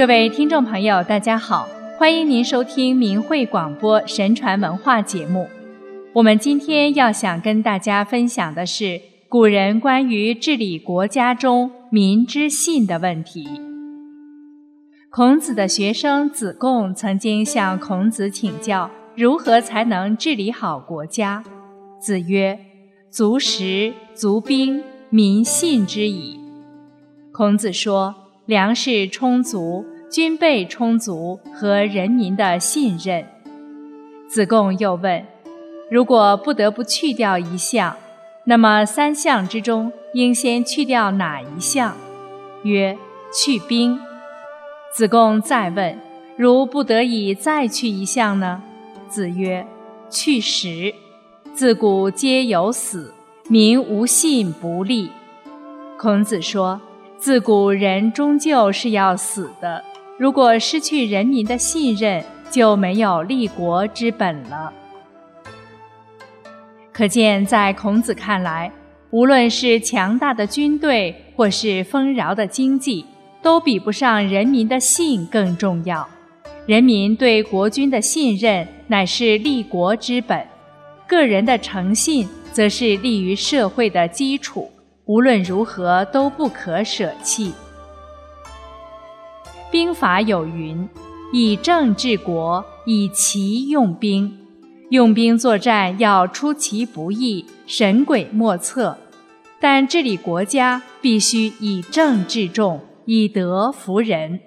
各位听众朋友，大家好，欢迎您收听明慧广播神传文化节目。我们今天要想跟大家分享的是古人关于治理国家中民之信的问题。孔子的学生子贡曾经向孔子请教，如何才能治理好国家？子曰：“足食，足兵，民信之矣。”孔子说：“粮食充足，军备充足，和人民的信任。”子贡又问：“如果不得不去掉一项，那么三项之中应先去掉哪一项？”曰：“去兵。”子贡再问：“如不得已再去一项呢？”子曰：“去食。自古皆有死，民无信不立。”孔子说。自古人终究是要死的，如果失去人民的信任，就没有立国之本了。可见，在孔子看来，无论是强大的军队，或是丰饶的经济，都比不上人民的信更重要。人民对国君的信任，乃是立国之本；个人的诚信，则是立于社会的基础。无论如何都不可舍弃。兵法有云：“以政治国，以奇用兵。”用兵作战要出其不意，神鬼莫测；但治理国家必须以政治重，以德服人。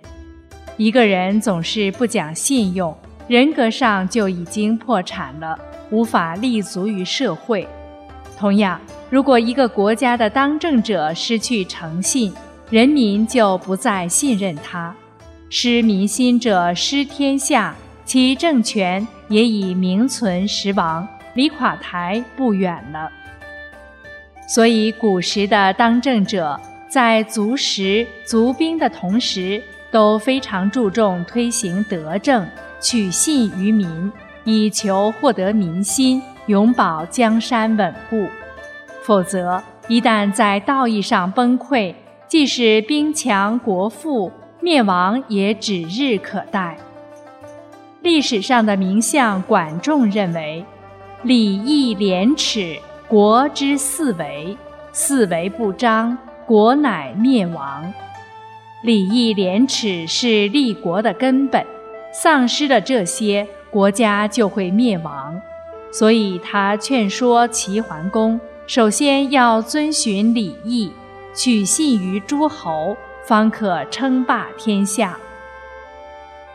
一个人总是不讲信用，人格上就已经破产了，无法立足于社会。同样。如果一个国家的当政者失去诚信，人民就不再信任他，失民心者失天下，其政权也已名存实亡，离垮台不远了。所以，古时的当政者在足食足兵的同时，都非常注重推行德政，取信于民，以求获得民心，永保江山稳固。否则，一旦在道义上崩溃，即使兵强国富，灭亡也指日可待。历史上的名相管仲认为：“礼义廉耻，国之四维；四维不张，国乃灭亡。”礼义廉耻是立国的根本，丧失了这些，国家就会灭亡。所以他劝说齐桓公。首先要遵循礼义，取信于诸侯，方可称霸天下。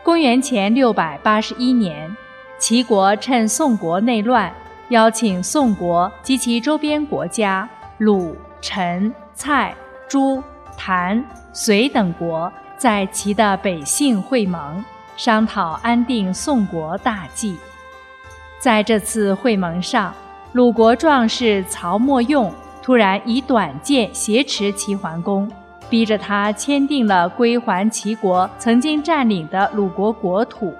公元前六百八十一年，齐国趁宋国内乱，邀请宋国及其周边国家鲁、陈、蔡、朱、谭、隋等国在齐的北杏会盟，商讨安定宋国大计。在这次会盟上。鲁国壮士曹沫用突然以短剑挟持齐桓公，逼着他签订了归还齐国曾经占领的鲁国国土。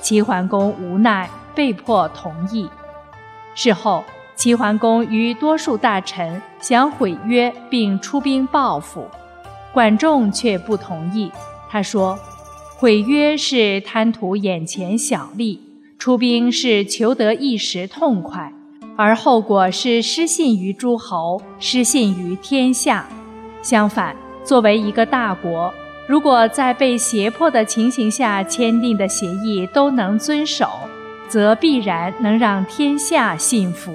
齐桓公无奈，被迫同意。事后，齐桓公与多数大臣想毁约并出兵报复，管仲却不同意。他说：“毁约是贪图眼前小利，出兵是求得一时痛快。”而后果是失信于诸侯，失信于天下。相反，作为一个大国，如果在被胁迫的情形下签订的协议都能遵守，则必然能让天下信服。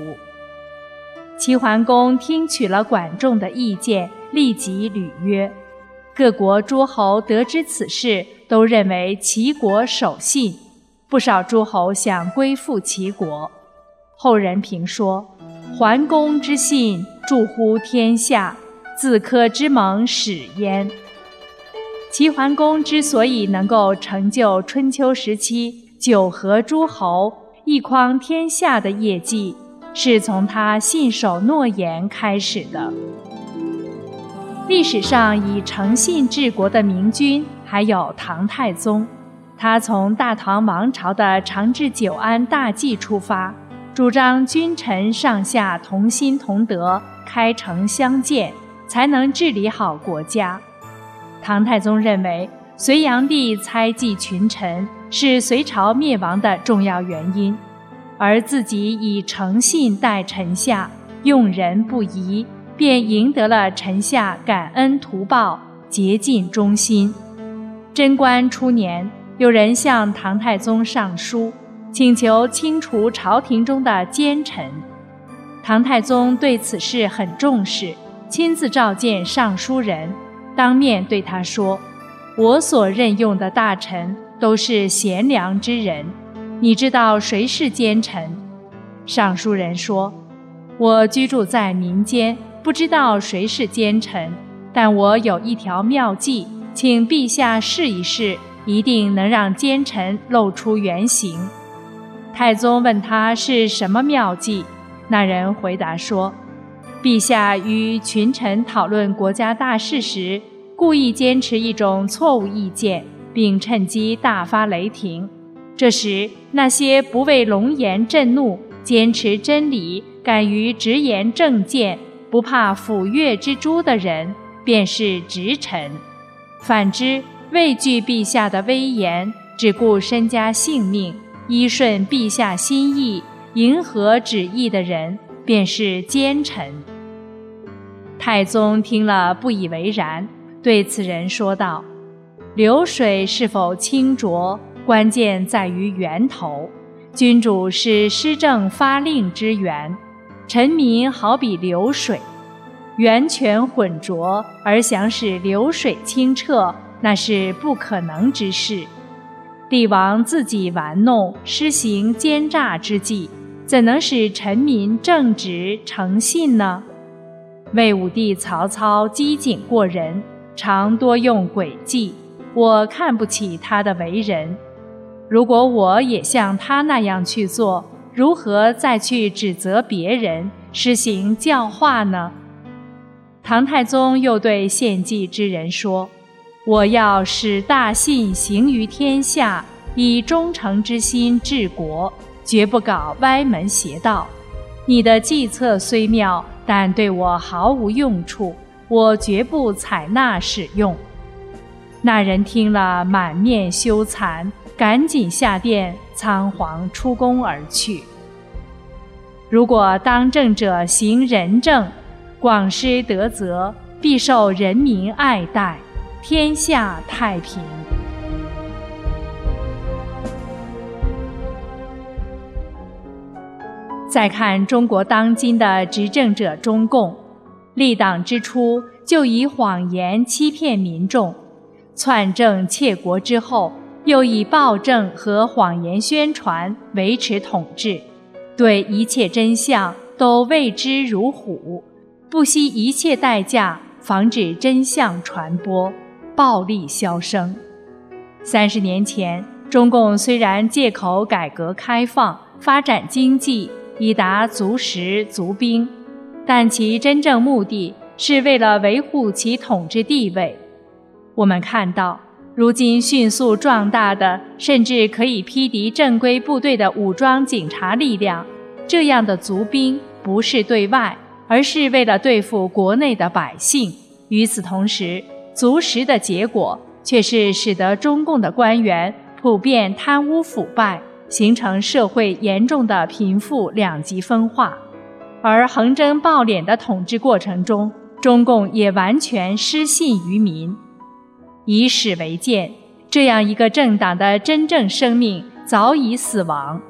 齐桓公听取了管仲的意见，立即履约。各国诸侯得知此事，都认为齐国守信，不少诸侯想归附齐国。后人评说：“桓公之信，著乎天下；自科之盟始焉。”齐桓公之所以能够成就春秋时期九合诸侯、一匡天下的业绩，是从他信守诺言开始的。历史上以诚信治国的明君还有唐太宗，他从大唐王朝的长治久安大计出发。主张君臣上下同心同德、开诚相见，才能治理好国家。唐太宗认为，隋炀帝猜忌群臣是隋朝灭亡的重要原因，而自己以诚信待臣下，用人不疑，便赢得了臣下感恩图报、竭尽忠心。贞观初年，有人向唐太宗上书，请求清除朝廷中的奸臣。唐太宗对此事很重视，亲自召见上书人，当面对他说：“我所任用的大臣都是贤良之人，你知道谁是奸臣？”上书人说：“我居住在民间，不知道谁是奸臣，但我有一条妙计，请陛下试一试，一定能让奸臣露出原形。”太宗问他是什么妙计。那人回答说：“陛下与群臣讨论国家大事时，故意坚持一种错误意见，并趁机大发雷霆。这时，那些不为龙颜震怒、坚持真理、敢于直言正见、不怕斧钺之诛的人，便是直臣；反之，畏惧陛下的威严，只顾身家性命，依顺陛下心意。”迎合旨意的人便是奸臣。太宗听了不以为然，对此人说道：“流水是否清浊，关键在于源头。君主是施政发令之源，臣民好比流水，源泉浑浊而想使流水清澈，那是不可能之事。帝王自己玩弄，施行奸诈之计。”怎能使臣民正直诚信呢？魏武帝曹操机警过人，常多用诡计，我看不起他的为人。如果我也像他那样去做，如何再去指责别人，施行教化呢？唐太宗又对献计之人说：“我要使大信行于天下，以忠诚之心治国。”绝不搞歪门邪道。你的计策虽妙，但对我毫无用处，我绝不采纳使用。那人听了，满面羞惭，赶紧下殿，仓皇出宫而去。如果当政者行仁政，广施德泽，必受人民爱戴，天下太平。再看中国当今的执政者中共，立党之初就以谎言欺骗民众，篡政窃国之后又以暴政和谎言宣传维持统治，对一切真相都畏之如虎，不惜一切代价防止真相传播，暴力消声。三十年前，中共虽然借口改革开放、发展经济，以达足食足兵，但其真正目的是为了维护其统治地位。我们看到，如今迅速壮大的，甚至可以匹敌正规部队的武装警察力量，这样的足兵不是对外，而是为了对付国内的百姓。与此同时，足食的结果却是使得中共的官员普遍贪污腐败。形成社会严重的贫富两极分化，而横征暴敛的统治过程中，中共也完全失信于民。以史为鉴，这样一个政党的真正生命早已死亡。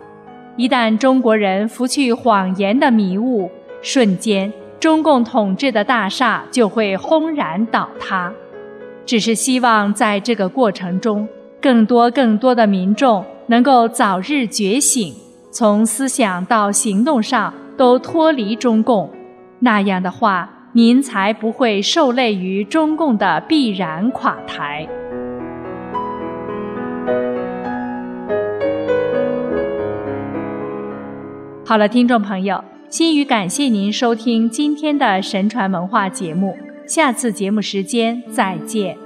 一旦中国人拂去谎言的迷雾，瞬间，中共统治的大厦就会轰然倒塌。只是希望在这个过程中，更多更多的民众。能够早日觉醒，从思想到行动上都脱离中共，那样的话，您才不会受累于中共的必然垮台。好了，听众朋友，心语感谢您收听今天的神传文化节目，下次节目时间再见。